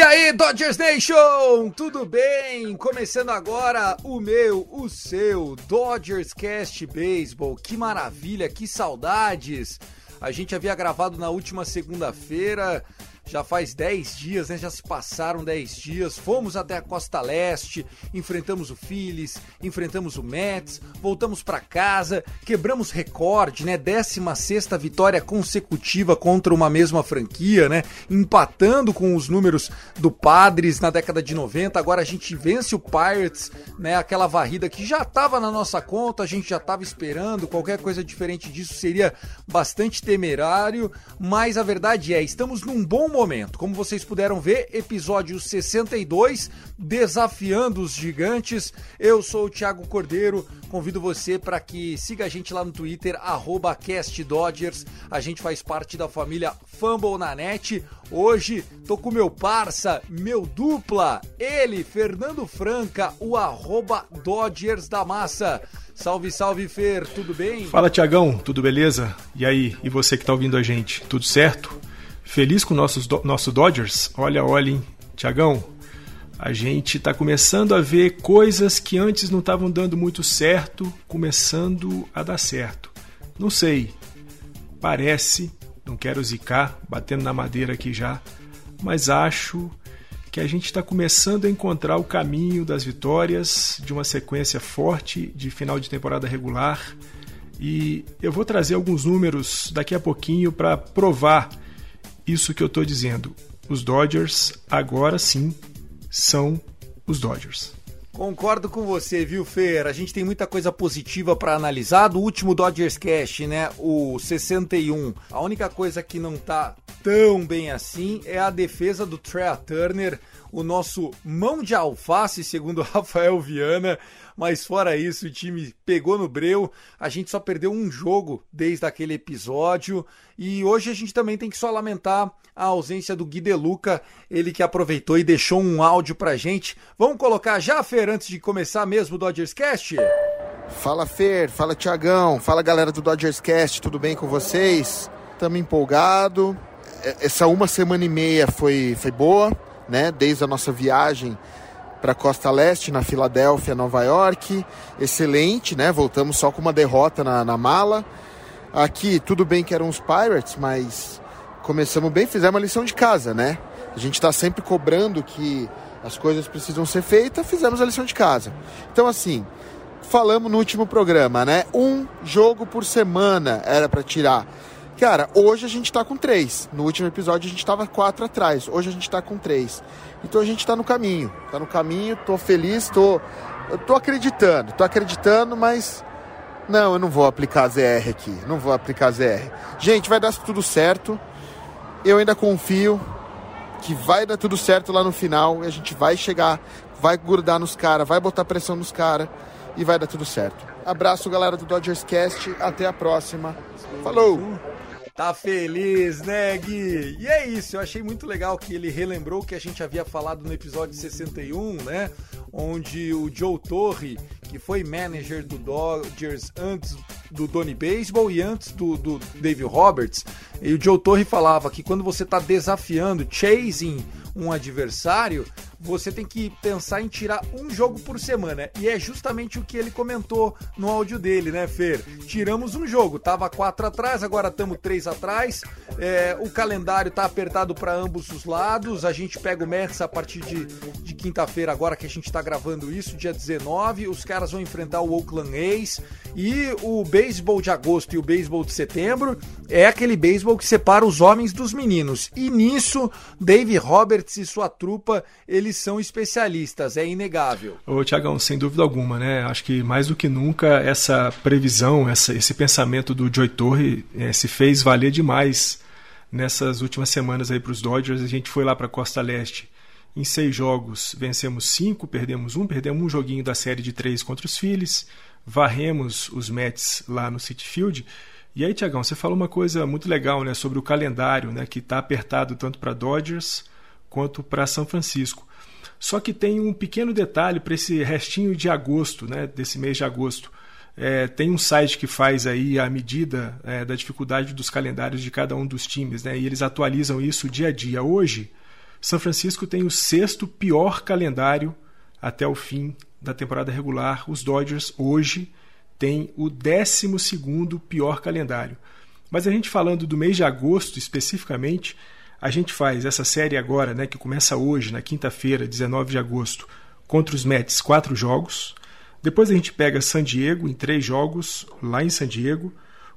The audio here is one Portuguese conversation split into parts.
E aí, Dodgers Nation, tudo bem? Começando agora o meu, o seu Dodgers Cast Baseball. Que maravilha, que saudades! A gente havia gravado na última segunda-feira, já faz 10 dias, né? Já se passaram 10 dias. Fomos até a Costa Leste, enfrentamos o Phillies, enfrentamos o Mets, voltamos para casa, quebramos recorde, né? 16 vitória consecutiva contra uma mesma franquia, né? Empatando com os números do Padres na década de 90. Agora a gente vence o Pirates, né? Aquela varrida que já estava na nossa conta, a gente já estava esperando. Qualquer coisa diferente disso seria bastante temerário, mas a verdade é, estamos num bom momento. Como vocês puderam ver, episódio 62, desafiando os gigantes. Eu sou o Thiago Cordeiro, convido você para que siga a gente lá no Twitter, CastDodgers. A gente faz parte da família Fumble na net. Hoje tô com meu parça, meu dupla, ele, Fernando Franca, o arroba Dodgers da Massa. Salve, salve, Fer, tudo bem? Fala, Tiagão, tudo beleza? E aí, e você que tá ouvindo a gente, tudo certo? Feliz com nossos do nosso Dodgers? Olha, olha, hein, Tiagão, a gente tá começando a ver coisas que antes não estavam dando muito certo, começando a dar certo. Não sei, parece, não quero zicar, batendo na madeira aqui já, mas acho que a gente está começando a encontrar o caminho das vitórias de uma sequência forte de final de temporada regular. E eu vou trazer alguns números daqui a pouquinho para provar isso que eu estou dizendo. Os Dodgers agora sim são os Dodgers. Concordo com você, viu, Fer? A gente tem muita coisa positiva para analisar. Do último Dodgers Cast, né, o 61, a única coisa que não tá tão bem assim é a defesa do Trea Turner, o nosso mão de alface, segundo Rafael Viana. Mas fora isso, o time pegou no breu. A gente só perdeu um jogo desde aquele episódio. E hoje a gente também tem que só lamentar a ausência do Gui Deluca, ele que aproveitou e deixou um áudio pra gente. Vamos colocar já, Fer, antes de começar mesmo o Dodgers Cast? Fala Fer, fala Tiagão, fala galera do Dodgers Cast, tudo bem com vocês? Tamo empolgado. Essa uma semana e meia foi, foi boa, né? Desde a nossa viagem para Costa Leste, na Filadélfia, Nova York. Excelente, né? Voltamos só com uma derrota na, na mala. Aqui, tudo bem que eram os Pirates, mas começamos bem, fizemos a lição de casa, né? A gente está sempre cobrando que as coisas precisam ser feitas, fizemos a lição de casa. Então, assim, falamos no último programa, né? Um jogo por semana era para tirar. Cara, hoje a gente tá com três. No último episódio a gente tava quatro atrás. Hoje a gente tá com três. Então a gente tá no caminho. Tá no caminho, tô feliz, tô. Eu tô acreditando, tô acreditando, mas. Não, eu não vou aplicar ZR aqui. Não vou aplicar ZR. Gente, vai dar tudo certo. Eu ainda confio que vai dar tudo certo lá no final. E a gente vai chegar, vai grudar nos caras, vai botar pressão nos caras e vai dar tudo certo. Abraço, galera do Dodgers Cast. Até a próxima. Falou! Tá feliz, né, Gui? E é isso, eu achei muito legal que ele relembrou o que a gente havia falado no episódio 61, né? Onde o Joe Torre, que foi manager do Dodgers antes do Donny Baseball e antes do, do Dave Roberts, e o Joe Torre falava que quando você tá desafiando, chasing um adversário, você tem que pensar em tirar um jogo por semana. E é justamente o que ele comentou no áudio dele, né, Fer? Tiramos um jogo, tava quatro atrás, agora estamos três atrás. É, o calendário tá apertado para ambos os lados. A gente pega o Mets a partir de, de quinta-feira, agora que a gente tá gravando isso, dia 19. Os caras vão enfrentar o Oakland A's. E o beisebol de agosto e o beisebol de setembro é aquele beisebol que separa os homens dos meninos. E nisso, Dave Roberts e sua trupa, eles são especialistas, é inegável. Ô, Tiagão, sem dúvida alguma, né? Acho que mais do que nunca essa previsão, essa, esse pensamento do Joy Torre é, se fez valer demais nessas últimas semanas aí para os Dodgers. A gente foi lá para Costa Leste em seis jogos, vencemos cinco, perdemos um, perdemos um joguinho da série de três contra os Phillies varremos os Mets lá no City Field. E aí, Tiagão, você falou uma coisa muito legal né, sobre o calendário, né, que está apertado tanto para Dodgers quanto para São Francisco. Só que tem um pequeno detalhe para esse restinho de agosto, né, desse mês de agosto. É, tem um site que faz aí a medida é, da dificuldade dos calendários de cada um dos times, né, e eles atualizam isso dia a dia. Hoje, São Francisco tem o sexto pior calendário até o fim da temporada regular, os Dodgers hoje têm o 12 pior calendário. Mas a gente falando do mês de agosto especificamente, a gente faz essa série agora, né, que começa hoje, na quinta-feira, 19 de agosto, contra os Mets, quatro jogos. Depois a gente pega San Diego em três jogos, lá em San Diego.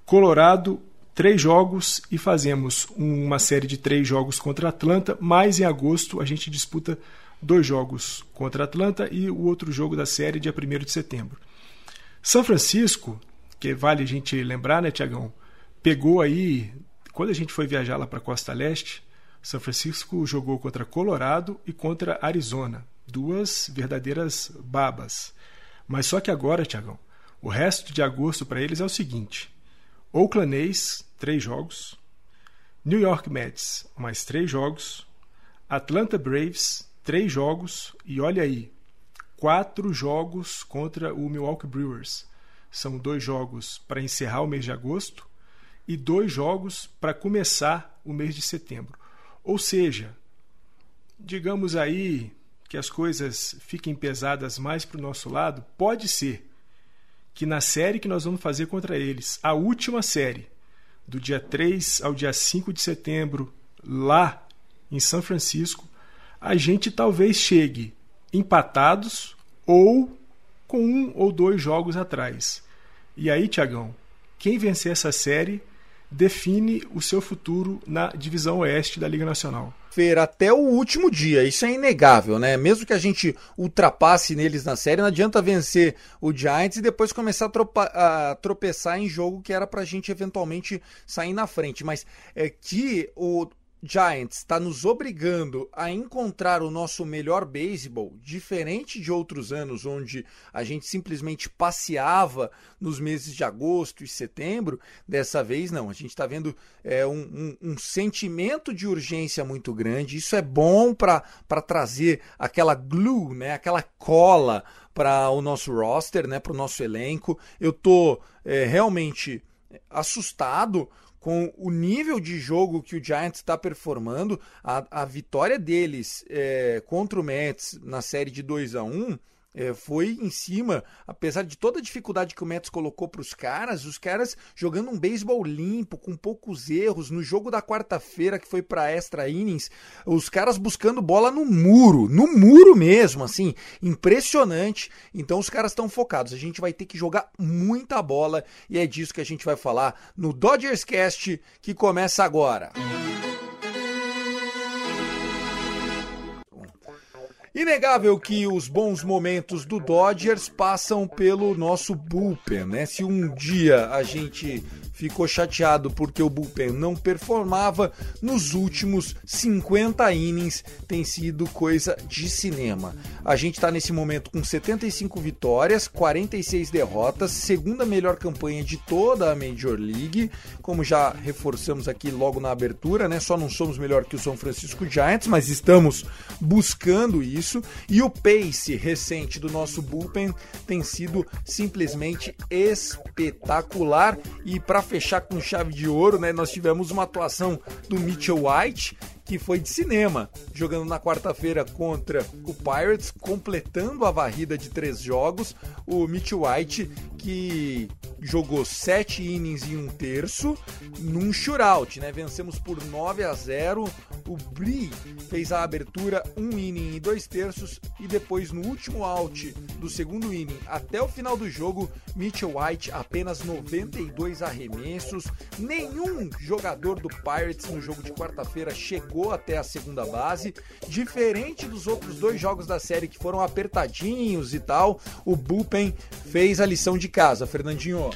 Colorado, três jogos e fazemos uma série de três jogos contra Atlanta. Mais em agosto a gente disputa dois jogos contra Atlanta e o outro jogo da série dia 1 de setembro. São Francisco, que vale a gente lembrar, né, Tiagão? Pegou aí, quando a gente foi viajar lá para a Costa Leste, São Francisco jogou contra Colorado e contra Arizona. Duas verdadeiras babas. Mas só que agora, Tiagão, o resto de agosto para eles é o seguinte: Oakland A's, três jogos. New York Mets, mais três jogos. Atlanta Braves, três jogos e olha aí, quatro jogos contra o Milwaukee Brewers. São dois jogos para encerrar o mês de agosto e dois jogos para começar o mês de setembro. Ou seja, digamos aí que as coisas fiquem pesadas mais para o nosso lado, pode ser que na série que nós vamos fazer contra eles, a última série, do dia 3 ao dia 5 de setembro, lá em São Francisco, a gente talvez chegue empatados ou com um ou dois jogos atrás. E aí, Tiagão, quem vencer essa série define o seu futuro na divisão oeste da Liga Nacional. Fer, até o último dia, isso é inegável, né? Mesmo que a gente ultrapasse neles na série, não adianta vencer o Giants e depois começar a, tropa, a tropeçar em jogo que era pra gente eventualmente sair na frente. Mas é que o, Giants está nos obrigando a encontrar o nosso melhor beisebol, diferente de outros anos onde a gente simplesmente passeava nos meses de agosto e setembro, dessa vez não. A gente está vendo é, um, um, um, sentimento de urgência muito grande. Isso é bom para trazer aquela glue, né, aquela cola para o nosso roster, né, para o nosso elenco. Eu tô é, realmente assustado com o nível de jogo que o Giants está performando, a, a vitória deles é, contra o Mets na série de 2 a 1 é, foi em cima, apesar de toda a dificuldade que o Mets colocou para os caras, os caras jogando um beisebol limpo, com poucos erros. No jogo da quarta-feira, que foi para extra innings, os caras buscando bola no muro, no muro mesmo, assim, impressionante. Então os caras estão focados. A gente vai ter que jogar muita bola e é disso que a gente vai falar no Dodgers Cast, que começa agora. Música Inegável que os bons momentos do Dodgers passam pelo nosso bullpen, né? Se um dia a gente ficou chateado porque o bullpen não performava. Nos últimos 50 innings tem sido coisa de cinema. A gente está nesse momento com 75 vitórias, 46 derrotas, segunda melhor campanha de toda a Major League, como já reforçamos aqui logo na abertura, né? Só não somos melhor que o São Francisco Giants, mas estamos buscando isso. E o pace recente do nosso bullpen tem sido simplesmente espetacular. E para fechar com chave de ouro, né? Nós tivemos uma atuação do Mitchell White que foi de cinema, jogando na quarta-feira contra o Pirates, completando a varrida de três jogos. O Mitch White, que jogou sete innings em um terço, num shootout, né? Vencemos por 9 a 0. O Brie fez a abertura um inning e dois terços e depois no último out do segundo inning até o final do jogo, Mitchell White apenas 92 arremessos. Nenhum jogador do Pirates no jogo de quarta-feira chegou até a segunda base, diferente dos outros dois jogos da série que foram apertadinhos e tal. O bullpen fez a lição de casa, Fernandinho.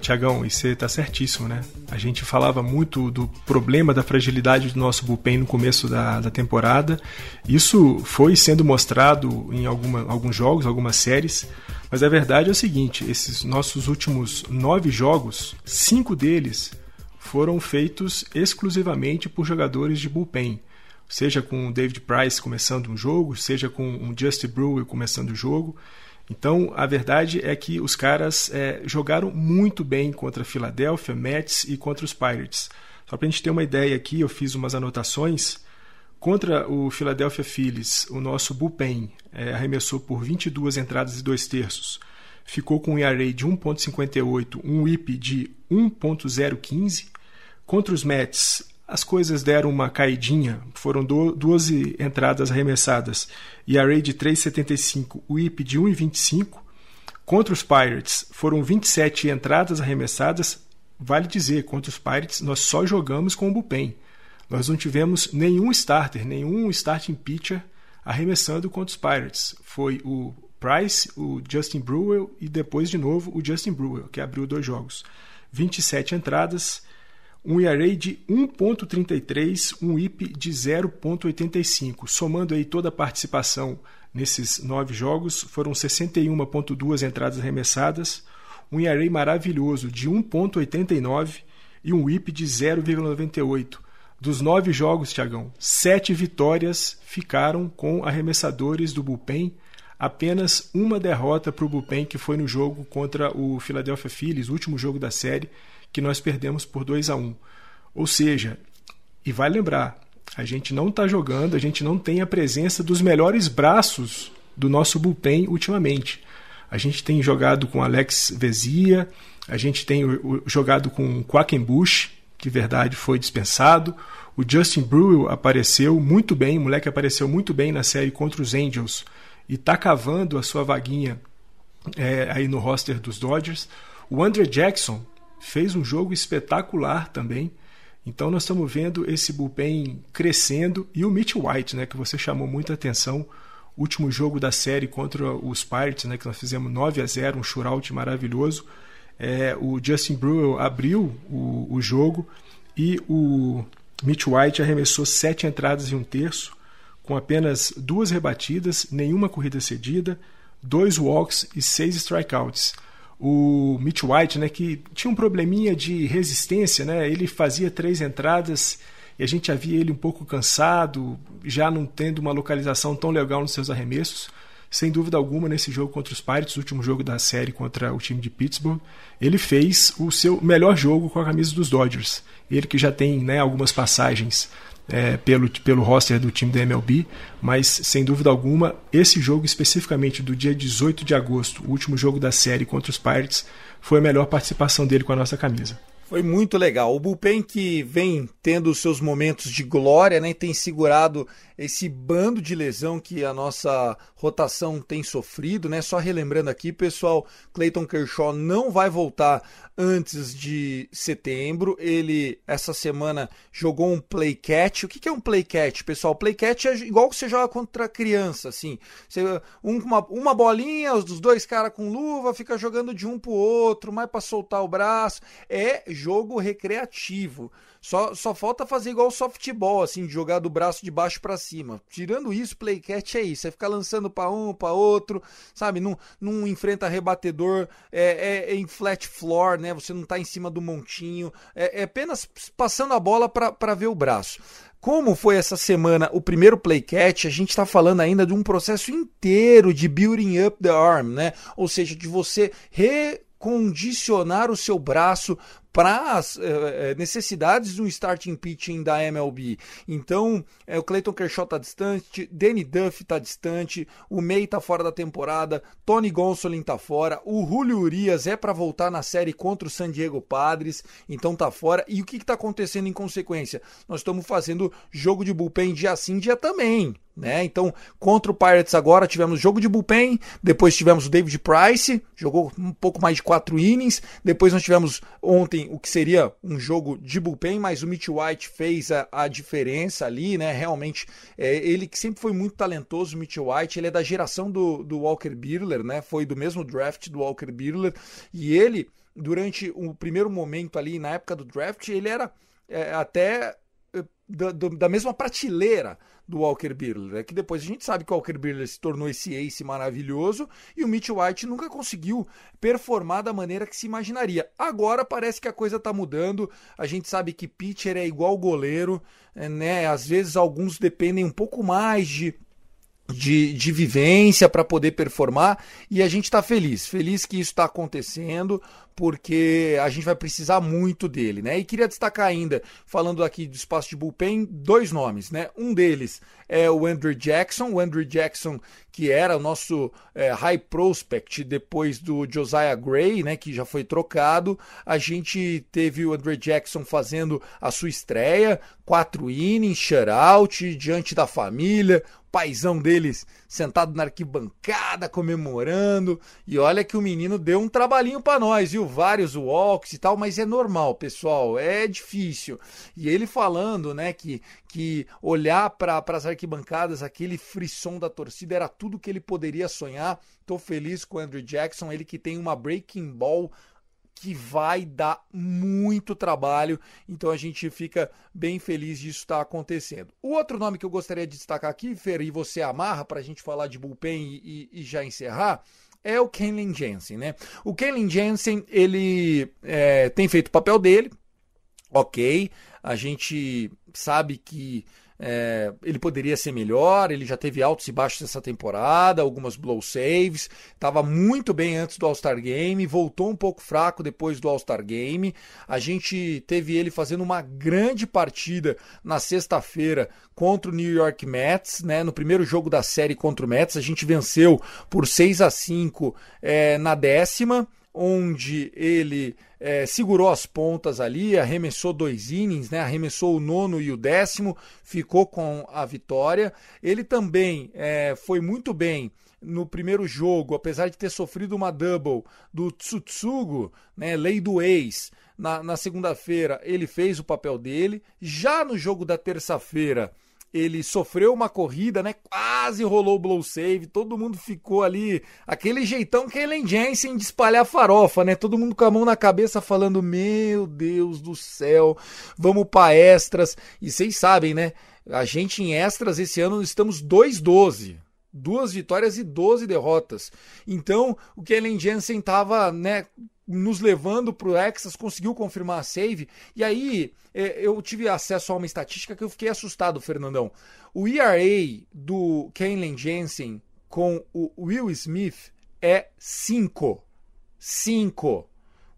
Tiagão, e você tá certíssimo, né? A gente falava muito do problema da fragilidade do nosso bullpen no começo da, da temporada. Isso foi sendo mostrado em alguma, alguns jogos, algumas séries. Mas a verdade é o seguinte: esses nossos últimos nove jogos, cinco deles foram feitos exclusivamente por jogadores de bullpen. Seja com o David Price começando um jogo, seja com o Justin Brewer começando o jogo. Então, a verdade é que os caras é, jogaram muito bem contra a Philadelphia, Mets e contra os Pirates. Só para a gente ter uma ideia aqui, eu fiz umas anotações. Contra o Philadelphia Phillies, o nosso bullpen é, arremessou por 22 entradas e 2 terços. Ficou com um ERA de 1.58, um WHIP de 1.015. Contra os Mets, as coisas deram uma caidinha, foram 12 entradas arremessadas e a de 3,75, o IP de 1,25. Contra os Pirates foram 27 entradas arremessadas. Vale dizer, contra os Pirates nós só jogamos com o bullpen. Nós não tivemos nenhum starter, nenhum starting pitcher arremessando contra os Pirates. Foi o Price, o Justin Brewer e depois de novo o Justin Brewer, que abriu dois jogos. 27 entradas, um ERA de 1.33, um IP de 0.85. Somando aí toda a participação nesses nove jogos, foram 61.2 entradas arremessadas, um ERA maravilhoso de 1.89 e um IP de 0,98. Dos nove jogos, Tiagão, sete vitórias ficaram com arremessadores do bullpen, apenas uma derrota para o bullpen, que foi no jogo contra o Philadelphia Phillies, último jogo da série, que nós perdemos por 2 a 1 Ou seja, e vai lembrar, a gente não está jogando, a gente não tem a presença dos melhores braços do nosso bullpen ultimamente. A gente tem jogado com Alex Vezia, a gente tem jogado com Quackenbush, que verdade foi dispensado. O Justin Brewer apareceu muito bem, o moleque apareceu muito bem na série contra os Angels e está cavando a sua vaguinha é, aí no roster dos Dodgers. O Andre Jackson fez um jogo espetacular também. Então nós estamos vendo esse bullpen crescendo e o Mitch White, né, que você chamou muita atenção, último jogo da série contra os Pirates, né, que nós fizemos 9 a 0, um shootout maravilhoso. É, o Justin Brewer abriu o, o jogo e o Mitch White arremessou sete entradas e um terço, com apenas duas rebatidas, nenhuma corrida cedida, dois walks e seis strikeouts o Mitch White, né, que tinha um probleminha de resistência, né? Ele fazia três entradas e a gente já via ele um pouco cansado, já não tendo uma localização tão legal nos seus arremessos. Sem dúvida alguma, nesse jogo contra os Pirates, último jogo da série contra o time de Pittsburgh, ele fez o seu melhor jogo com a camisa dos Dodgers. Ele que já tem né, algumas passagens é, pelo, pelo roster do time da MLB, mas sem dúvida alguma, esse jogo especificamente do dia 18 de agosto, o último jogo da série contra os Pirates, foi a melhor participação dele com a nossa camisa. Foi muito legal. O Bullpen que vem tendo os seus momentos de glória, né, tem segurado esse bando de lesão que a nossa rotação tem sofrido, né? Só relembrando aqui, pessoal, Clayton Kershaw não vai voltar antes de setembro. Ele essa semana jogou um play catch. O que é um play catch, pessoal? Play catch é igual que você joga contra criança, assim. Você, um, uma, uma bolinha, os dois caras com luva, fica jogando de um pro outro, mais para soltar o braço. É jogo recreativo. Só, só falta fazer igual o softball, assim, de jogar do braço de baixo para cima. Tirando isso, playcat é isso. É ficar lançando para um, para outro, sabe? Não, não enfrenta rebatedor é, é, é, em flat floor, né? Você não tá em cima do montinho. É, é apenas passando a bola para ver o braço. Como foi essa semana o primeiro playcat, a gente está falando ainda de um processo inteiro de building up the arm, né? Ou seja, de você re condicionar o seu braço para as uh, necessidades do starting pitching da MLB. Então, é, o Clayton Kershaw está distante, Danny Duff está distante, o May está fora da temporada, Tony Gonsolin está fora, o Julio Urias é para voltar na série contra o San Diego Padres, então tá fora. E o que está acontecendo em consequência? Nós estamos fazendo jogo de bullpen dia sim, dia também. Né? Então, contra o Pirates agora tivemos jogo de bullpen, depois tivemos o David Price, jogou um pouco mais de quatro innings, depois nós tivemos ontem o que seria um jogo de bullpen, mas o Mitch White fez a, a diferença ali, né? Realmente, é, ele que sempre foi muito talentoso, o Mitch White, ele é da geração do, do Walker Buehler, né? Foi do mesmo draft do Walker Buehler, e ele, durante o primeiro momento ali, na época do draft, ele era é, até da, da mesma prateleira do Walker Buehler. É que depois a gente sabe que o Walker Buehler se tornou esse ace maravilhoso e o Mitch White nunca conseguiu performar da maneira que se imaginaria. Agora parece que a coisa está mudando. A gente sabe que pitcher é igual goleiro, é, né? Às vezes alguns dependem um pouco mais de de, de vivência para poder performar e a gente está feliz, feliz que isso está acontecendo porque a gente vai precisar muito dele, né? E queria destacar ainda, falando aqui do espaço de bullpen, dois nomes, né? Um deles é o Andrew Jackson, o Andrew Jackson que era o nosso é, high prospect depois do Josiah Gray, né? Que já foi trocado. A gente teve o Andrew Jackson fazendo a sua estreia, quatro innings, shutout, diante da família, paizão deles sentado na arquibancada comemorando. E olha que o menino deu um trabalhinho para nós, viu? Vários walks e tal, mas é normal, pessoal, é difícil. E ele falando, né, que, que olhar para as arquibancadas, aquele frisson da torcida era tudo que ele poderia sonhar. Tô feliz com o Andrew Jackson, ele que tem uma breaking ball que vai dar muito trabalho, então a gente fica bem feliz disso estar tá acontecendo. O outro nome que eu gostaria de destacar aqui, Fer, e você amarra para a gente falar de bullpen e, e, e já encerrar, é o Kenlin Jensen, né? O Kenlin Jensen, ele é, tem feito o papel dele, ok, a gente sabe que é, ele poderia ser melhor, ele já teve altos e baixos essa temporada, algumas blow saves, estava muito bem antes do All-Star Game, voltou um pouco fraco depois do All-Star Game. A gente teve ele fazendo uma grande partida na sexta-feira contra o New York Mets, né? No primeiro jogo da série contra o Mets, a gente venceu por 6 a 5 é, na décima onde ele é, segurou as pontas ali, arremessou dois innings, né, arremessou o nono e o décimo, ficou com a vitória. Ele também é, foi muito bem no primeiro jogo, apesar de ter sofrido uma double do Tsutsugo, né, lei do ex. Na, na segunda-feira ele fez o papel dele. Já no jogo da terça-feira, ele sofreu uma corrida, né? Quase rolou o blow save, todo mundo ficou ali, aquele jeitão que Ellen Jensen de espalhar farofa, né? Todo mundo com a mão na cabeça falando: "Meu Deus do céu, vamos para extras". E vocês sabem, né? A gente em extras esse ano estamos 2-12 duas vitórias e 12 derrotas. Então, o Kellen Jensen estava né, nos levando para o Exas, conseguiu confirmar a save. E aí é, eu tive acesso a uma estatística que eu fiquei assustado, Fernandão. O ERA do Kenley Jensen com o Will Smith é 5. 5.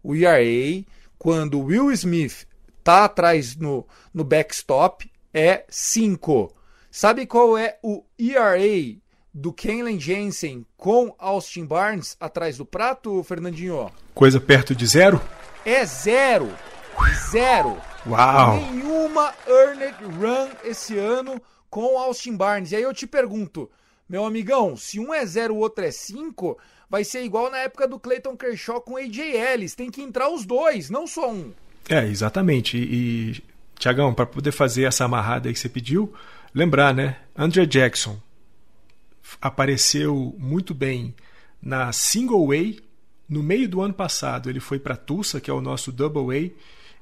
O ERA, quando o Will Smith tá atrás no, no backstop, é 5. Sabe qual é o ERA do Kenley Jensen com Austin Barnes atrás do prato, Fernandinho? Coisa perto de zero? É zero. Zero. Uau. Nenhuma earned run esse ano com Austin Barnes. E aí eu te pergunto, meu amigão, se um é zero, o outro é cinco, vai ser igual na época do Clayton Kershaw com AJ Ellis. Tem que entrar os dois, não só um. É, exatamente. E, e Tiagão, para poder fazer essa amarrada aí que você pediu, lembrar, né? Andrea Jackson, apareceu muito bem na Single A. No meio do ano passado, ele foi para Tulsa, que é o nosso Double A,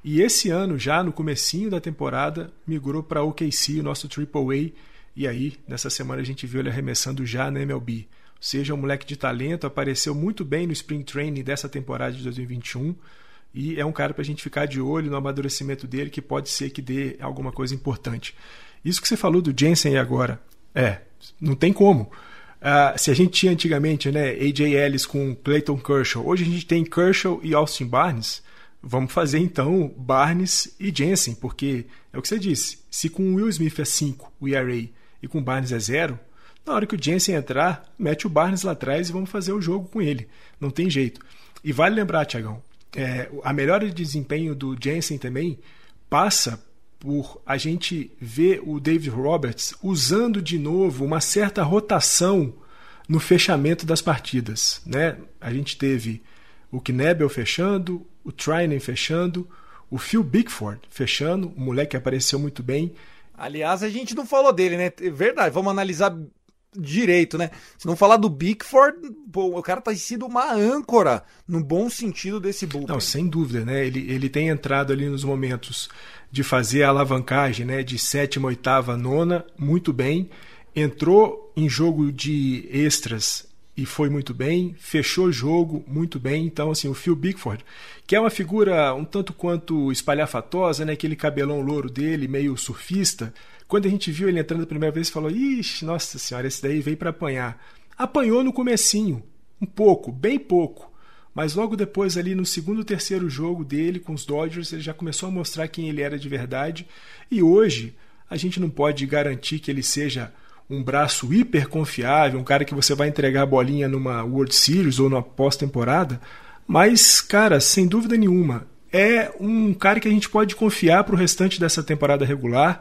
e esse ano, já no comecinho da temporada, migrou para OKC, o nosso Triple A, e aí, nessa semana a gente viu ele arremessando já na MLB. Ou seja, um moleque de talento, apareceu muito bem no Spring Training dessa temporada de 2021, e é um cara para a gente ficar de olho no amadurecimento dele, que pode ser que dê alguma coisa importante. Isso que você falou do Jensen agora, é, não tem como. Uh, se a gente tinha antigamente né, AJ Ellis com Clayton Kershaw, hoje a gente tem Kershaw e Austin Barnes. vamos fazer então Barnes e Jensen, porque é o que você disse, se com Will Smith é 5, o ERA, e com Barnes é 0, na hora que o Jensen entrar, mete o Barnes lá atrás e vamos fazer o jogo com ele. Não tem jeito. E vale lembrar, Tiagão, é, a melhora de desempenho do Jensen também passa por a gente ver o David Roberts usando de novo uma certa rotação no fechamento das partidas. Né? A gente teve o Knebel fechando, o Trinan fechando, o Phil Bickford fechando, o moleque que apareceu muito bem. Aliás, a gente não falou dele, né? Verdade, vamos analisar direito, né? Se não falar do Bickford, pô, o cara tá sido uma âncora no bom sentido desse bullpen. Não, sem dúvida, né? Ele, ele tem entrado ali nos momentos de fazer a alavancagem, né? De sétima, oitava, nona, muito bem. Entrou em jogo de extras e foi muito bem, fechou o jogo muito bem. Então, assim, o Phil Bickford, que é uma figura um tanto quanto espalhafatosa, né? Aquele cabelão louro dele, meio surfista. Quando a gente viu ele entrando a primeira vez, falou: Ixi, nossa senhora, esse daí veio para apanhar. Apanhou no comecinho, um pouco, bem pouco. Mas logo depois, ali no segundo, terceiro jogo dele com os Dodgers, ele já começou a mostrar quem ele era de verdade. E hoje, a gente não pode garantir que ele seja um braço hiper confiável, um cara que você vai entregar a bolinha numa World Series ou numa pós-temporada, mas, cara, sem dúvida nenhuma, é um cara que a gente pode confiar para o restante dessa temporada regular,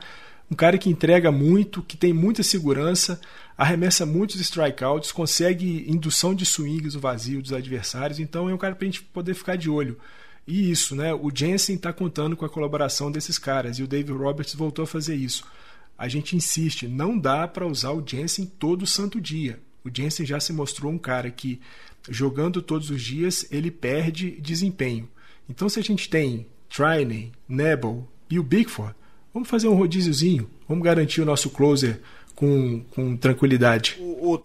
um cara que entrega muito, que tem muita segurança, arremessa muitos strikeouts, consegue indução de swings no vazio dos adversários, então é um cara para a gente poder ficar de olho. E isso, né? O Jensen está contando com a colaboração desses caras e o Dave Roberts voltou a fazer isso a gente insiste, não dá para usar o Jensen todo santo dia. O Jensen já se mostrou um cara que, jogando todos os dias, ele perde desempenho. Então, se a gente tem Triney, Nebel e o Bigford, vamos fazer um rodíziozinho, vamos garantir o nosso closer com, com tranquilidade. O, o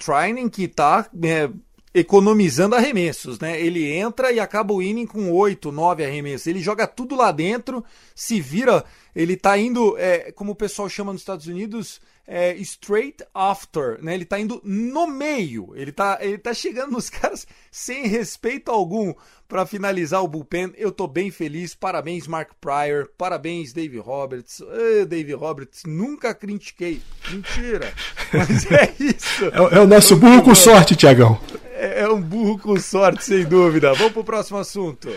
que está é, economizando arremessos, né? Ele entra e acaba o inning com 8, 9 arremessos. Ele joga tudo lá dentro, se vira, ele tá indo, é, como o pessoal chama nos Estados Unidos, é, straight after, né? Ele tá indo no meio. Ele tá, ele tá chegando nos caras sem respeito algum para finalizar o bullpen. Eu tô bem feliz. Parabéns, Mark Pryor. Parabéns, Dave Roberts. Dave Roberts, nunca critiquei. Mentira. Mas é isso. É, é o nosso burro com sorte, Tiagão. É, é um burro com sorte, sem dúvida. Vamos pro próximo assunto.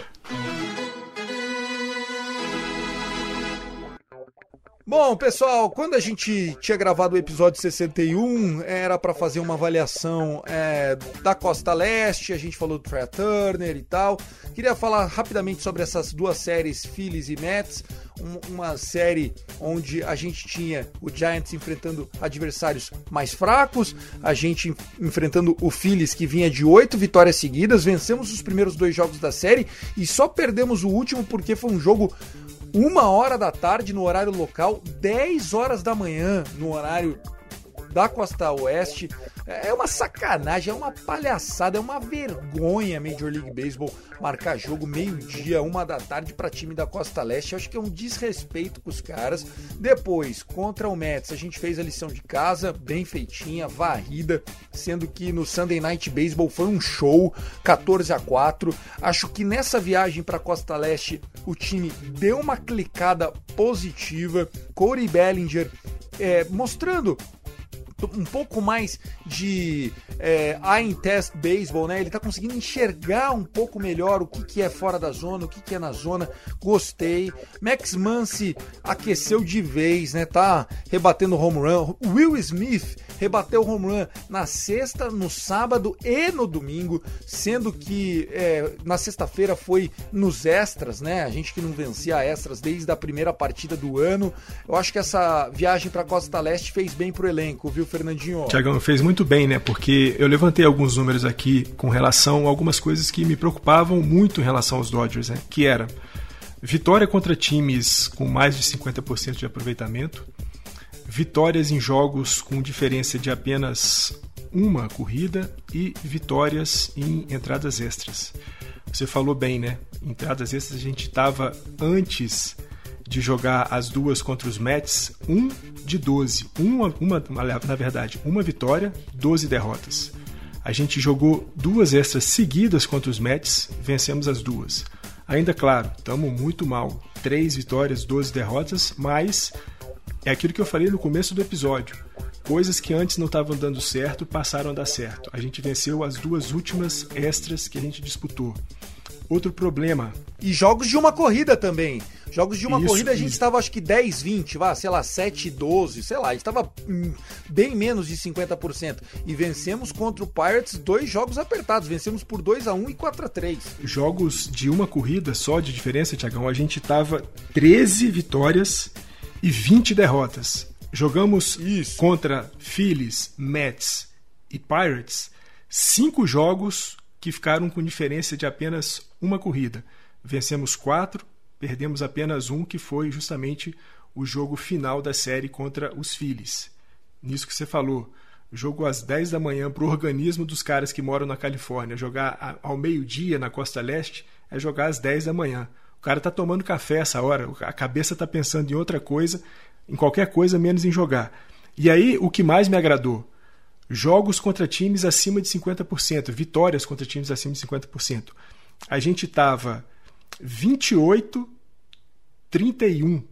Bom, pessoal, quando a gente tinha gravado o episódio 61, era para fazer uma avaliação é, da Costa Leste, a gente falou do Trey Turner e tal. Queria falar rapidamente sobre essas duas séries, Phillies e Mets. Um, uma série onde a gente tinha o Giants enfrentando adversários mais fracos, a gente enfrentando o Phillies que vinha de oito vitórias seguidas, vencemos os primeiros dois jogos da série e só perdemos o último porque foi um jogo uma hora da tarde no horário local, 10 horas da manhã no horário da costa oeste. É uma sacanagem, é uma palhaçada, é uma vergonha Major League Baseball marcar jogo meio-dia, uma da tarde para time da costa leste. Eu acho que é um desrespeito com os caras. Depois, contra o Mets, a gente fez a lição de casa, bem feitinha, varrida, sendo que no Sunday Night Baseball foi um show, 14 a 4. Acho que nessa viagem para costa leste o time deu uma clicada positiva. Corey Bellinger é, mostrando um pouco mais de é, eye test baseball, né? Ele tá conseguindo enxergar um pouco melhor o que, que é fora da zona, o que, que é na zona. Gostei. Max Muncy aqueceu de vez, né? Tá rebatendo home run. Will Smith rebateu home run na sexta, no sábado e no domingo, sendo que é, na sexta-feira foi nos extras, né? A gente que não vencia extras desde a primeira partida do ano. Eu acho que essa viagem para Costa Leste fez bem pro elenco, viu? Fernandinho? Tiagão, fez muito bem, né? Porque eu levantei alguns números aqui com relação a algumas coisas que me preocupavam muito em relação aos Dodgers, né? Que era vitória contra times com mais de 50% de aproveitamento, vitórias em jogos com diferença de apenas uma corrida e vitórias em entradas extras. Você falou bem, né? Entradas extras a gente estava antes de jogar as duas contra os Mets, um de 12. Uma, uma, na verdade, uma vitória, 12 derrotas. A gente jogou duas extras seguidas contra os Mets, vencemos as duas. Ainda claro, estamos muito mal. Três vitórias, 12 derrotas, mas é aquilo que eu falei no começo do episódio. Coisas que antes não estavam dando certo passaram a dar certo. A gente venceu as duas últimas extras que a gente disputou. Outro problema. E jogos de uma corrida também. Jogos de uma Isso, corrida a gente estava acho que 10, 20, vá, sei lá, 7, 12, sei lá, a gente estava hum, bem menos de 50%. E vencemos contra o Pirates dois jogos apertados. Vencemos por 2 a 1 e 4 a 3 Jogos de uma corrida só de diferença, Tiagão, a gente tava 13 vitórias e 20 derrotas. Jogamos Isso. contra Phillies, Mets e Pirates, cinco jogos que ficaram com diferença de apenas uma corrida. Vencemos quatro, perdemos apenas um, que foi justamente o jogo final da série contra os Phillies. Nisso que você falou, jogo às 10 da manhã para o organismo dos caras que moram na Califórnia. Jogar ao meio-dia na Costa Leste é jogar às 10 da manhã. O cara tá tomando café essa hora, a cabeça tá pensando em outra coisa, em qualquer coisa menos em jogar. E aí, o que mais me agradou? Jogos contra times acima de 50%, vitórias contra times acima de 50%. A gente tava 28 31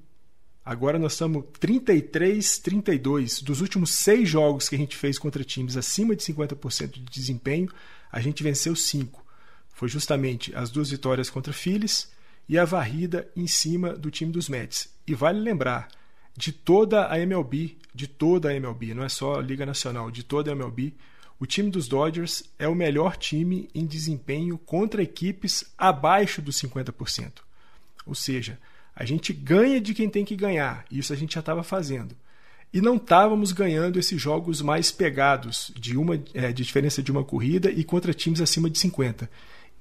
Agora nós estamos 33, 32. Dos últimos seis jogos que a gente fez contra times acima de 50% de desempenho, a gente venceu cinco. Foi justamente as duas vitórias contra Phillies e a varrida em cima do time dos Mets. E vale lembrar, de toda a MLB, de toda a MLB, não é só a Liga Nacional, de toda a MLB, o time dos Dodgers é o melhor time em desempenho contra equipes abaixo dos 50%. Ou seja, a gente ganha de quem tem que ganhar, isso a gente já estava fazendo. E não estávamos ganhando esses jogos mais pegados, de uma é, de diferença de uma corrida e contra times acima de 50.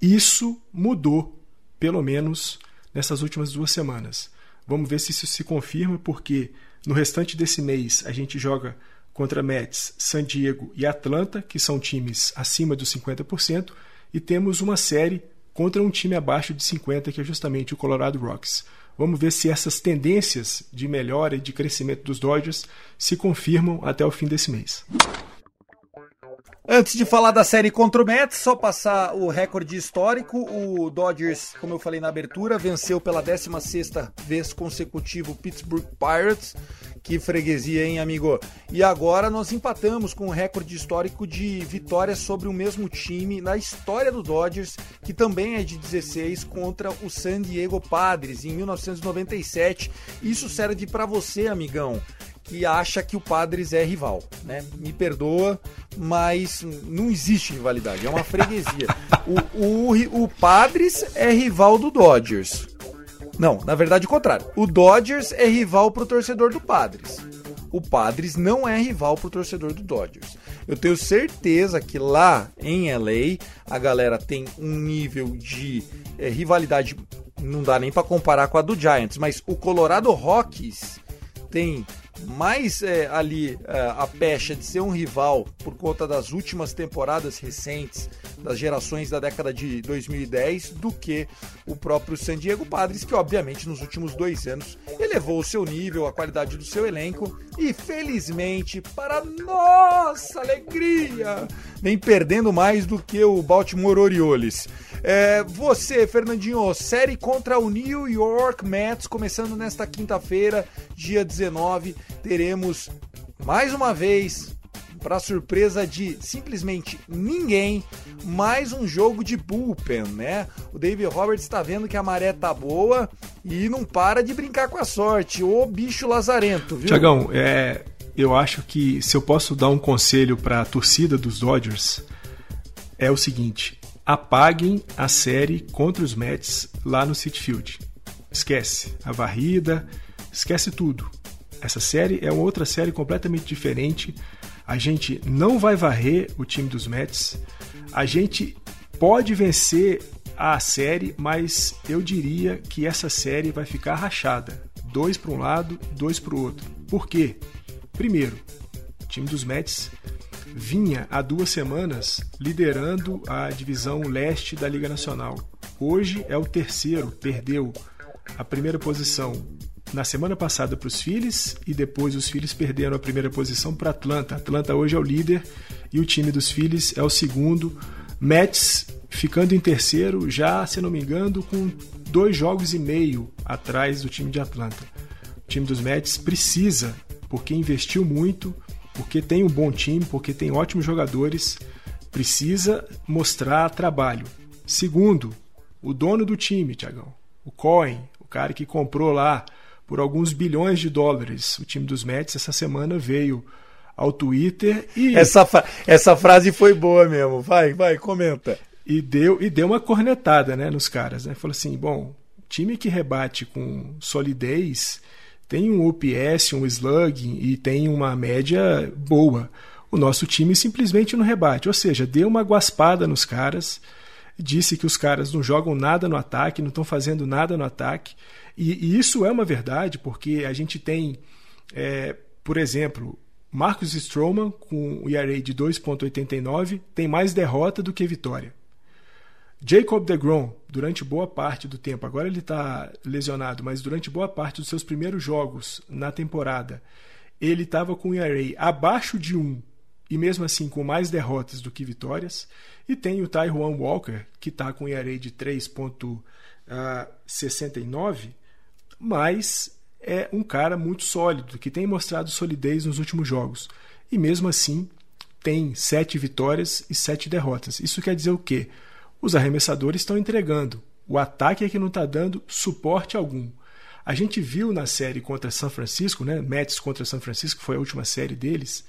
Isso mudou, pelo menos nessas últimas duas semanas. Vamos ver se isso se confirma, porque no restante desse mês a gente joga contra Mets, San Diego e Atlanta, que são times acima dos 50%, e temos uma série contra um time abaixo de 50%, que é justamente o Colorado Rocks. Vamos ver se essas tendências de melhora e de crescimento dos Dodgers se confirmam até o fim desse mês. Antes de falar da série contra o Mets, só passar o recorde histórico. O Dodgers, como eu falei na abertura, venceu pela 16ª vez consecutiva o Pittsburgh Pirates. Que freguesia, hein, amigo? E agora nós empatamos com o recorde histórico de vitórias sobre o mesmo time na história do Dodgers, que também é de 16 contra o San Diego Padres em 1997. Isso serve para você, amigão, que acha que o Padres é rival, né? Me perdoa, mas não existe rivalidade, é uma freguesia. o, o, o Padres é rival do Dodgers. Não, na verdade o contrário. O Dodgers é rival pro torcedor do Padres. O Padres não é rival pro torcedor do Dodgers. Eu tenho certeza que lá em LA a galera tem um nível de é, rivalidade, não dá nem para comparar com a do Giants, mas o Colorado Rockies tem mais é, ali é, a pecha de ser um rival por conta das últimas temporadas recentes das gerações da década de 2010 do que o próprio San Diego Padres, que obviamente nos últimos dois anos elevou o seu nível, a qualidade do seu elenco e felizmente, para nossa alegria, vem perdendo mais do que o Baltimore Orioles. É, você, Fernandinho, série contra o New York Mets, começando nesta quinta-feira, dia 19, teremos mais uma vez, para surpresa de simplesmente ninguém, mais um jogo de bullpen, né? O David Roberts está vendo que a maré tá boa e não para de brincar com a sorte. Ô bicho lazarento, viu? Tiagão, é, eu acho que se eu posso dar um conselho para a torcida dos Dodgers, é o seguinte: apaguem a série contra os Mets lá no Citi Field. Esquece a varrida, esquece tudo. Essa série é uma outra série completamente diferente. A gente não vai varrer o time dos Mets. A gente pode vencer a série, mas eu diria que essa série vai ficar rachada. Dois para um lado, dois para o outro. Por quê? Primeiro, o time dos Mets vinha há duas semanas liderando a divisão leste da Liga Nacional. Hoje é o terceiro, perdeu a primeira posição na semana passada para os Phillies e depois os Phillies perderam a primeira posição para Atlanta. Atlanta hoje é o líder e o time dos Phillies é o segundo. Mets ficando em terceiro, já, se não me engano, com dois jogos e meio atrás do time de Atlanta. O time dos Mets precisa, porque investiu muito, porque tem um bom time, porque tem ótimos jogadores, precisa mostrar trabalho. Segundo, o dono do time, Tiagão, o Cohen, o cara que comprou lá por alguns bilhões de dólares o time dos Mets, essa semana veio ao Twitter e. Essa, essa frase foi boa mesmo. Vai, vai, comenta. E deu, e deu uma cornetada né, nos caras. Né? Falou assim: bom, time que rebate com solidez tem um OPS, um slugging e tem uma média boa. O nosso time simplesmente não rebate. Ou seja, deu uma guaspada nos caras, disse que os caras não jogam nada no ataque, não estão fazendo nada no ataque. E, e, isso é uma verdade, porque a gente tem, é, por exemplo, Marcus Stroman, com o ERA de 2,89, tem mais derrota do que vitória. Jacob DeGrom, durante boa parte do tempo, agora ele está lesionado, mas durante boa parte dos seus primeiros jogos na temporada, ele estava com o ERA abaixo de 1 e mesmo assim com mais derrotas do que vitórias. E tem o Taiwan Walker, que está com o ERA de 3,69, ah, mas é um cara muito sólido, que tem mostrado solidez nos últimos jogos. E mesmo assim tem sete vitórias e sete derrotas. Isso quer dizer o quê? Os arremessadores estão entregando. O ataque é que não está dando suporte algum. A gente viu na série contra São Francisco, né? Mets contra São Francisco, foi a última série deles.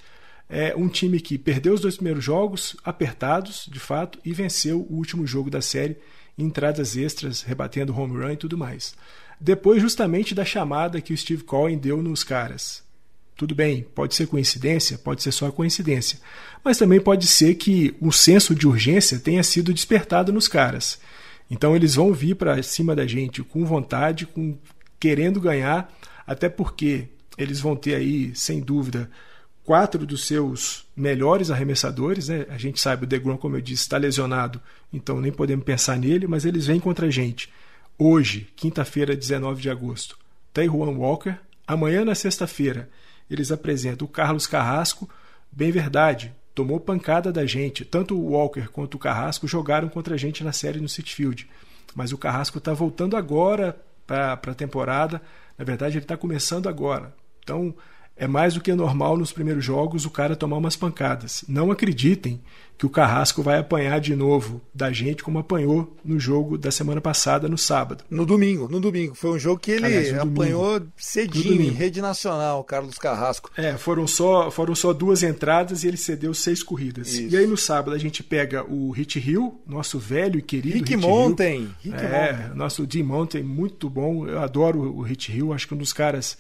É um time que perdeu os dois primeiros jogos, apertados, de fato, e venceu o último jogo da série entradas extras, rebatendo home run e tudo mais depois justamente da chamada que o Steve Cohen deu nos caras. Tudo bem, pode ser coincidência, pode ser só coincidência, mas também pode ser que o senso de urgência tenha sido despertado nos caras. Então eles vão vir para cima da gente com vontade, com querendo ganhar, até porque eles vão ter aí, sem dúvida, quatro dos seus melhores arremessadores, né? A gente sabe o DeGrom, como eu disse, está lesionado, então nem podemos pensar nele, mas eles vêm contra a gente. Hoje, quinta-feira, 19 de agosto, Juan Walker. Amanhã, na sexta-feira, eles apresentam o Carlos Carrasco. Bem verdade, tomou pancada da gente. Tanto o Walker quanto o Carrasco jogaram contra a gente na série no City Field. Mas o Carrasco está voltando agora para a temporada. Na verdade, ele está começando agora. Então, é mais do que normal nos primeiros jogos o cara tomar umas pancadas. Não acreditem que o Carrasco vai apanhar de novo da gente como apanhou no jogo da semana passada, no sábado. No domingo, no domingo. Foi um jogo que ele Aliás, apanhou cedinho em rede nacional, Carlos Carrasco. É, foram só, foram só duas entradas e ele cedeu seis corridas. Isso. E aí no sábado a gente pega o Hit Hill, nosso velho e querido Rick Hit Mountain. Hill. Rick é, Mountain. nosso Dean Mountain, muito bom. Eu adoro o Hit Hill, acho que um dos caras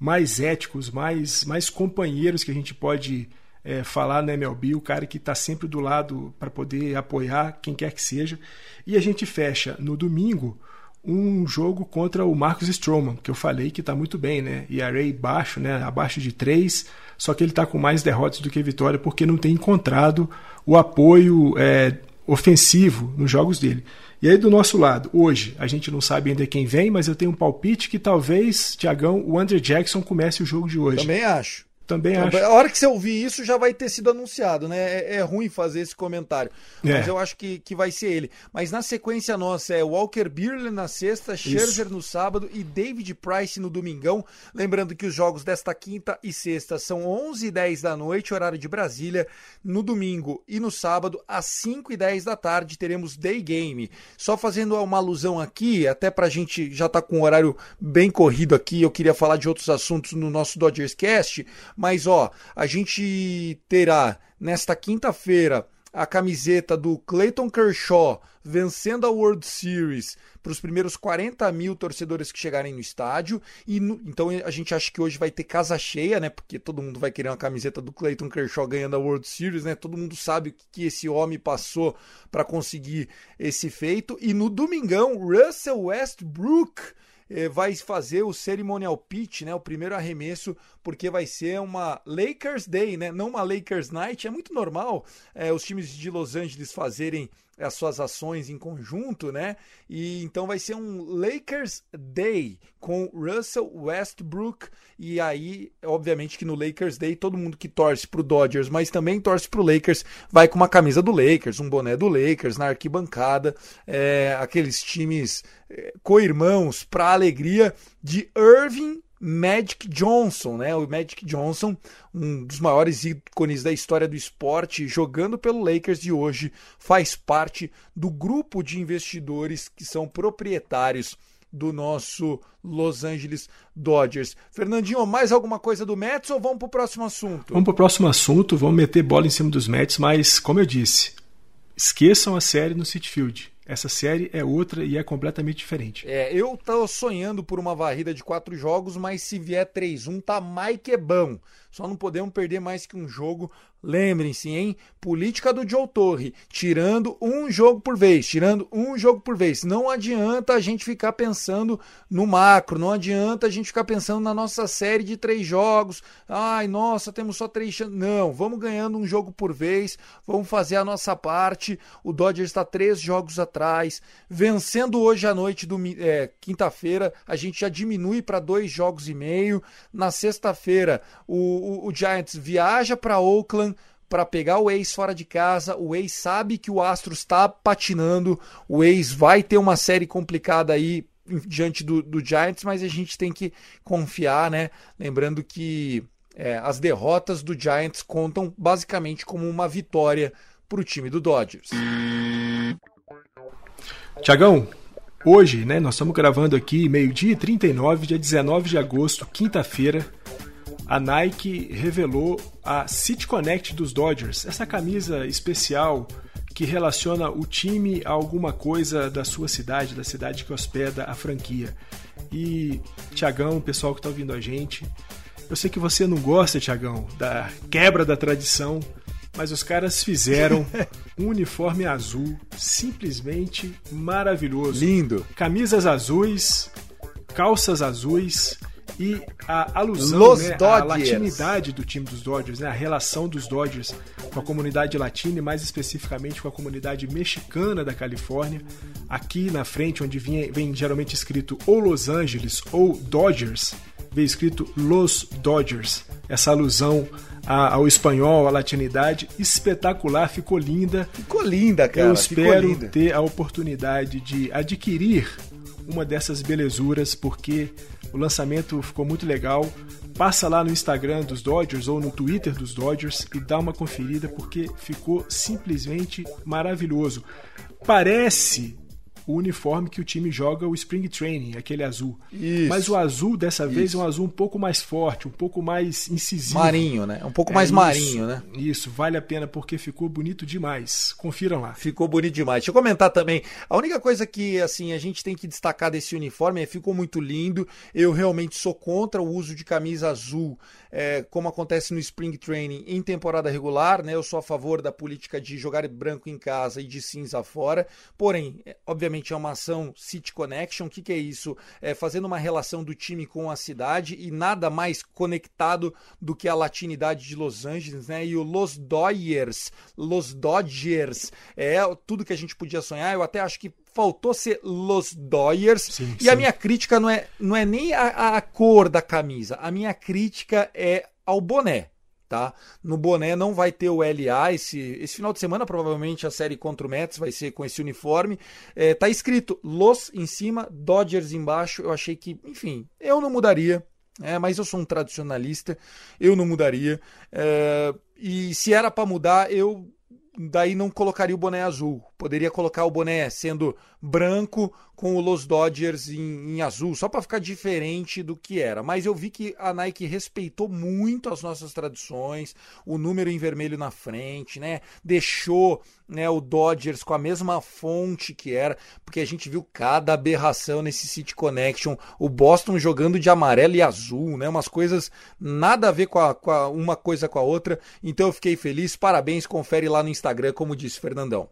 mais éticos, mais, mais companheiros que a gente pode é, falar na MLB, o cara que está sempre do lado para poder apoiar quem quer que seja. E a gente fecha no domingo um jogo contra o Marcos Stroman, que eu falei que está muito bem, né? E array baixo, né? Abaixo de 3, só que ele está com mais derrotas do que vitória porque não tem encontrado o apoio é, ofensivo nos jogos dele. E aí, do nosso lado, hoje, a gente não sabe ainda quem vem, mas eu tenho um palpite que talvez, Tiagão, o Andrew Jackson comece o jogo de hoje. Também acho. Também acho. A hora que você ouvir isso já vai ter sido anunciado, né? É, é ruim fazer esse comentário. É. Mas eu acho que, que vai ser ele. Mas na sequência nossa é Walker Buehler na sexta, Scherzer isso. no sábado e David Price no domingão. Lembrando que os jogos desta quinta e sexta são 11 e 10 da noite, horário de Brasília. No domingo e no sábado, às 5 e 10 da tarde, teremos Day Game. Só fazendo uma alusão aqui, até pra gente já tá com o horário bem corrido aqui, eu queria falar de outros assuntos no nosso Dodgers Cast mas ó, a gente terá nesta quinta-feira a camiseta do Clayton Kershaw vencendo a World Series para os primeiros 40 mil torcedores que chegarem no estádio. E no, então a gente acha que hoje vai ter casa cheia, né? Porque todo mundo vai querer uma camiseta do Clayton Kershaw ganhando a World Series, né? Todo mundo sabe o que, que esse homem passou para conseguir esse feito. E no domingão, Russell Westbrook eh, vai fazer o ceremonial pitch, né, o primeiro arremesso porque vai ser uma Lakers Day, né? Não uma Lakers Night. É muito normal é, os times de Los Angeles fazerem as suas ações em conjunto, né? E então vai ser um Lakers Day com Russell Westbrook e aí, obviamente que no Lakers Day todo mundo que torce pro Dodgers, mas também torce pro Lakers, vai com uma camisa do Lakers, um boné do Lakers na arquibancada, é, aqueles times é, co-irmãos para alegria de Irving Magic Johnson, né? O Magic Johnson, um dos maiores ícones da história do esporte, jogando pelo Lakers de hoje, faz parte do grupo de investidores que são proprietários do nosso Los Angeles Dodgers. Fernandinho, mais alguma coisa do Mets ou vamos para o próximo assunto? Vamos para o próximo assunto, vamos meter bola em cima dos Mets, mas como eu disse, esqueçam a série no City Field. Essa série é outra e é completamente diferente. É, eu tô sonhando por uma varrida de quatro jogos, mas se vier 3-1, tá mais que bom. Só não podemos perder mais que um jogo Lembrem-se, hein? Política do Joe Torre, tirando um jogo por vez, tirando um jogo por vez. Não adianta a gente ficar pensando no macro, não adianta a gente ficar pensando na nossa série de três jogos. Ai, nossa, temos só três chances. Não, vamos ganhando um jogo por vez, vamos fazer a nossa parte. O Dodgers está três jogos atrás, vencendo hoje à noite, do é, quinta-feira, a gente já diminui para dois jogos e meio. Na sexta-feira, o, o, o Giants viaja para Oakland para pegar o ex fora de casa. O ex sabe que o Astros está patinando. O ex vai ter uma série complicada aí diante do, do Giants, mas a gente tem que confiar, né? Lembrando que é, as derrotas do Giants contam basicamente como uma vitória para o time do Dodgers. Tiagão, hoje, né, nós estamos gravando aqui meio-dia 39, dia 19 de agosto, quinta-feira a Nike revelou a City Connect dos Dodgers, essa camisa especial que relaciona o time a alguma coisa da sua cidade, da cidade que hospeda a franquia. E Tiagão, o pessoal que está ouvindo a gente, eu sei que você não gosta, Tiagão, da quebra da tradição, mas os caras fizeram um uniforme azul simplesmente maravilhoso. Lindo. Camisas azuis, calças azuis e a alusão né, à latinidade do time dos Dodgers, né, a relação dos Dodgers com a comunidade latina e mais especificamente com a comunidade mexicana da Califórnia. Aqui na frente, onde vinha, vem geralmente escrito ou Los Angeles ou Dodgers, vem escrito Los Dodgers. Essa alusão ao espanhol, à latinidade, espetacular, ficou linda. Ficou linda, cara. Eu espero ter a oportunidade de adquirir uma dessas belezuras, porque o lançamento ficou muito legal. Passa lá no Instagram dos Dodgers ou no Twitter dos Dodgers e dá uma conferida porque ficou simplesmente maravilhoso. Parece o uniforme que o time joga o Spring Training, aquele azul. Isso. Mas o azul dessa vez Isso. é um azul um pouco mais forte, um pouco mais incisivo. Marinho, né? Um pouco é mais isso, marinho, né? Isso, vale a pena porque ficou bonito demais. Confiram lá. Ficou bonito demais. Deixa eu comentar também. A única coisa que assim a gente tem que destacar desse uniforme é ficou muito lindo. Eu realmente sou contra o uso de camisa azul é, como acontece no Spring Training em temporada regular, né? Eu sou a favor da política de jogar branco em casa e de cinza fora. Porém, é, obviamente é uma ação City Connection. O que, que é isso? É fazendo uma relação do time com a cidade e nada mais conectado do que a latinidade de Los Angeles, né? E o Los Dodgers, Los Dodgers, é tudo que a gente podia sonhar. Eu até acho que faltou ser Los Dodgers. Sim, e sim. a minha crítica não é, não é nem a, a cor da camisa, a minha crítica é ao boné. Tá? No boné não vai ter o LA esse, esse final de semana, provavelmente a série contra o Mets vai ser com esse uniforme. É, tá escrito Los em cima, Dodgers embaixo. Eu achei que, enfim, eu não mudaria. É, mas eu sou um tradicionalista, eu não mudaria. É, e se era para mudar, eu daí não colocaria o boné azul. Poderia colocar o boné sendo branco com o Los Dodgers em, em azul, só para ficar diferente do que era. Mas eu vi que a Nike respeitou muito as nossas tradições, o número em vermelho na frente, né? Deixou né, o Dodgers com a mesma fonte que era, porque a gente viu cada aberração nesse City Connection, o Boston jogando de amarelo e azul, né? Umas coisas nada a ver com, a, com a, uma coisa com a outra. Então eu fiquei feliz, parabéns, confere lá no Instagram, como disse Fernandão.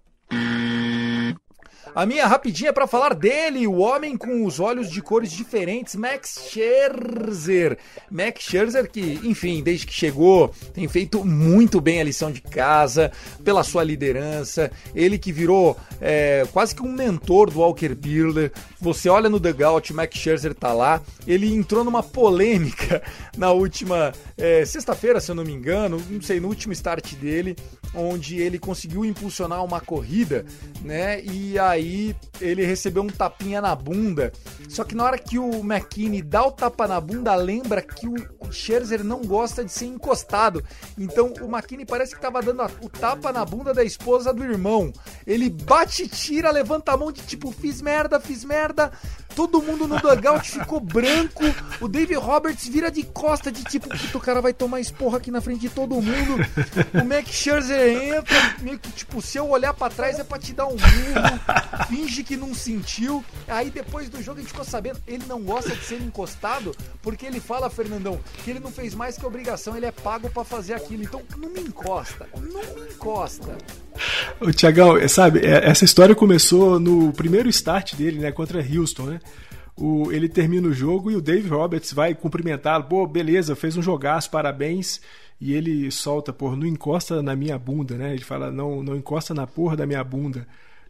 A minha rapidinha é para falar dele, o homem com os olhos de cores diferentes, Max Scherzer. Max Scherzer que, enfim, desde que chegou, tem feito muito bem a lição de casa, pela sua liderança. Ele que virou é, quase que um mentor do Walker Buehler. Você olha no dugout, Max Scherzer tá lá. Ele entrou numa polêmica na última é, sexta-feira, se eu não me engano, não sei, no último start dele, onde ele conseguiu impulsionar uma corrida, né? E aí ele recebeu um tapinha na bunda. Só que na hora que o McKinney dá o tapa na bunda, lembra que o Scherzer não gosta de ser encostado. Então o McKinney parece que estava dando o tapa na bunda da esposa do irmão. Ele bate, tira, levanta a mão de tipo, fiz merda, fiz merda. Todo mundo no dugout ficou branco. O Dave Roberts vira de costa, de tipo, o cara vai tomar esporra aqui na frente de todo mundo. O Max Scherzer entra, meio que tipo, se eu olhar para trás é pra te dar um murro. Finge que não sentiu. Aí depois do jogo a gente ficou sabendo, ele não gosta de ser encostado, porque ele fala, Fernandão, que ele não fez mais que obrigação, ele é pago para fazer aquilo. Então não me encosta, não me encosta. O Tiagão, sabe, essa história começou no primeiro start dele, né, contra Houston, né? O, ele termina o jogo e o Dave Roberts vai cumprimentá-lo. Pô, beleza, fez um jogaço, parabéns. E ele solta, pô, não encosta na minha bunda, né? Ele fala, não, não encosta na porra da minha bunda.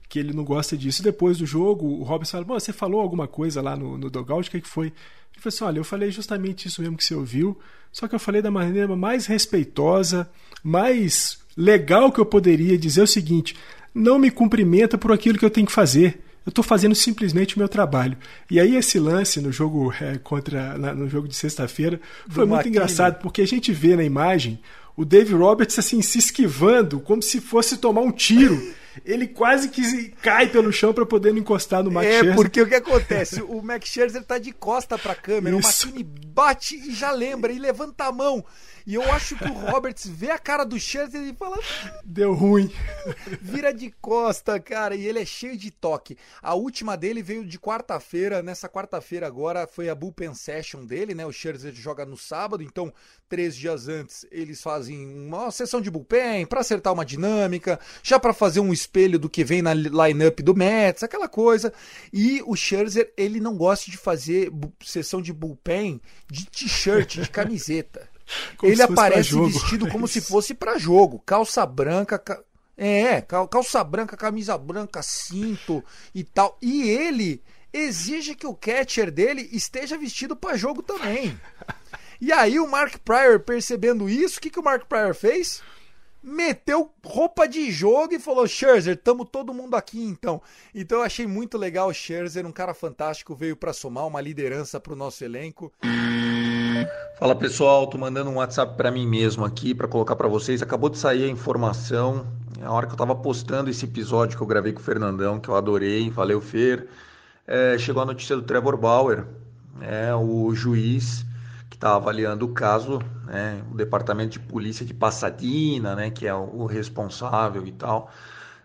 Que ele não gosta disso. E depois do jogo, o Roberts fala, você falou alguma coisa lá no, no dogout, o que, que foi? Ele falou assim, olha, eu falei justamente isso mesmo que você ouviu, só que eu falei da maneira mais respeitosa, mais legal que eu poderia dizer o seguinte: não me cumprimenta por aquilo que eu tenho que fazer. Eu estou fazendo simplesmente o meu trabalho. E aí esse lance no jogo é, contra na, no jogo de sexta-feira foi muito engraçado porque a gente vê na imagem o Dave Roberts assim se esquivando como se fosse tomar um tiro. Ele quase que cai pelo chão para poder não encostar no Max é, Scherzer. Porque o que acontece? O Max Scherzer tá de costa para a câmera, Isso. o McKinney bate e já lembra, e levanta a mão. E eu acho que o Roberts vê a cara do Scherzer e fala. Deu ruim. Vira de costa, cara. E ele é cheio de toque. A última dele veio de quarta-feira. Nessa quarta-feira agora foi a bullpen session dele, né? O Scherzer joga no sábado. Então, três dias antes, eles fazem uma sessão de bullpen para acertar uma dinâmica, já para fazer um espelho do que vem na lineup do Mets, aquela coisa. E o Scherzer, ele não gosta de fazer sessão de bullpen de t-shirt, de camiseta. Como ele aparece vestido como se fosse para jogo, calça branca, ca... é, calça branca, camisa branca, cinto e tal. E ele exige que o catcher dele esteja vestido para jogo também. E aí o Mark Pryor percebendo isso, o que, que o Mark Pryor fez? Meteu roupa de jogo e falou: Scherzer, tamo todo mundo aqui então. Então eu achei muito legal o Scherzer, um cara fantástico, veio para somar uma liderança para o nosso elenco. Fala pessoal, tô mandando um WhatsApp para mim mesmo aqui para colocar para vocês. Acabou de sair a informação, a hora que eu tava postando esse episódio que eu gravei com o Fernandão, que eu adorei, valeu Fer. É, chegou a notícia do Trevor Bauer, é, o juiz está avaliando o caso, né, o departamento de polícia de Pasadena, né, que é o responsável e tal.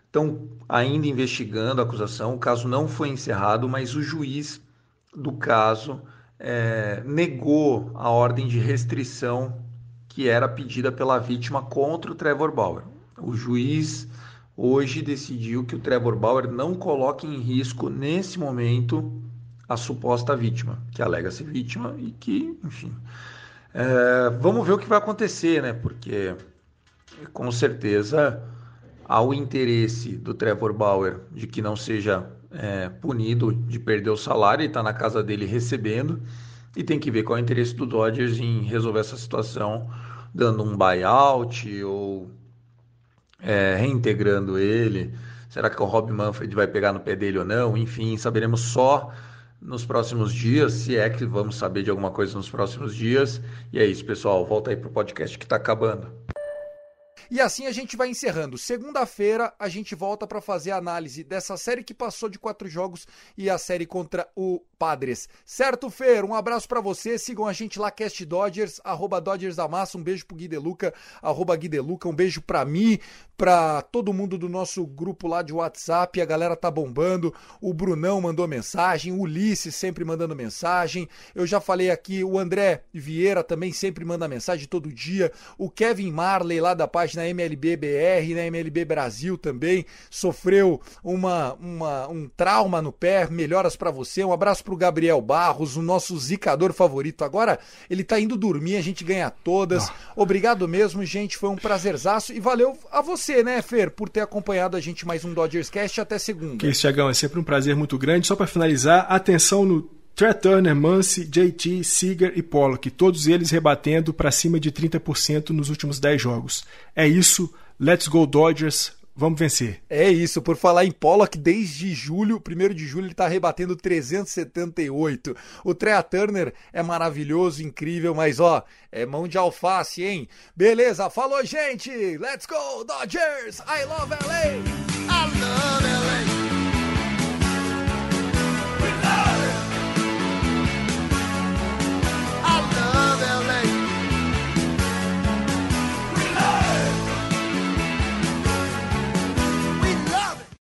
Estão ainda investigando a acusação. O caso não foi encerrado, mas o juiz do caso é, negou a ordem de restrição que era pedida pela vítima contra o Trevor Bauer. O juiz hoje decidiu que o Trevor Bauer não coloque em risco nesse momento a suposta vítima, que alega ser vítima e que, enfim. É, vamos ver o que vai acontecer, né? Porque com certeza há o interesse do Trevor Bauer de que não seja é, punido de perder o salário e está na casa dele recebendo. E tem que ver qual é o interesse do Dodgers em resolver essa situação, dando um buyout ou é, reintegrando ele. Será que o Rob Manfred vai pegar no pé dele ou não? Enfim, saberemos só nos próximos dias, se é que vamos saber de alguma coisa nos próximos dias. E é isso, pessoal. Volta aí pro podcast que está acabando. E assim a gente vai encerrando. Segunda-feira a gente volta para fazer a análise dessa série que passou de quatro jogos e a série contra o Padres. Certo, Fer? Um abraço para você. Sigam a gente lá, Cast Dodgers, arroba Dodgers da Massa. Um beijo pro Gui Deluca, arroba Gui Deluca. Um beijo para mim, para todo mundo do nosso grupo lá de WhatsApp. A galera tá bombando. O Brunão mandou mensagem, o Ulisses sempre mandando mensagem. Eu já falei aqui, o André Vieira também sempre manda mensagem todo dia. O Kevin Marley lá da página na MLB BR, na MLB Brasil também, sofreu uma, uma um trauma no pé, melhoras para você. Um abraço pro Gabriel Barros, o nosso zicador favorito. Agora ele tá indo dormir, a gente ganha todas. Obrigado mesmo, gente, foi um prazerzaço e valeu a você, né, Fer, por ter acompanhado a gente mais um Dodgers Cast até segunda. Que isso, Tiagão, é sempre um prazer muito grande. Só para finalizar, atenção no Trey Turner, Muncy, JT, Seager e Pollock, todos eles rebatendo para cima de 30% nos últimos 10 jogos. É isso, let's go Dodgers, vamos vencer. É isso, por falar em Pollock, desde julho, 1 de julho, ele está rebatendo 378. O Trey Turner é maravilhoso, incrível, mas ó, é mão de alface, hein? Beleza, falou gente, let's go Dodgers, I love LA! I love LA!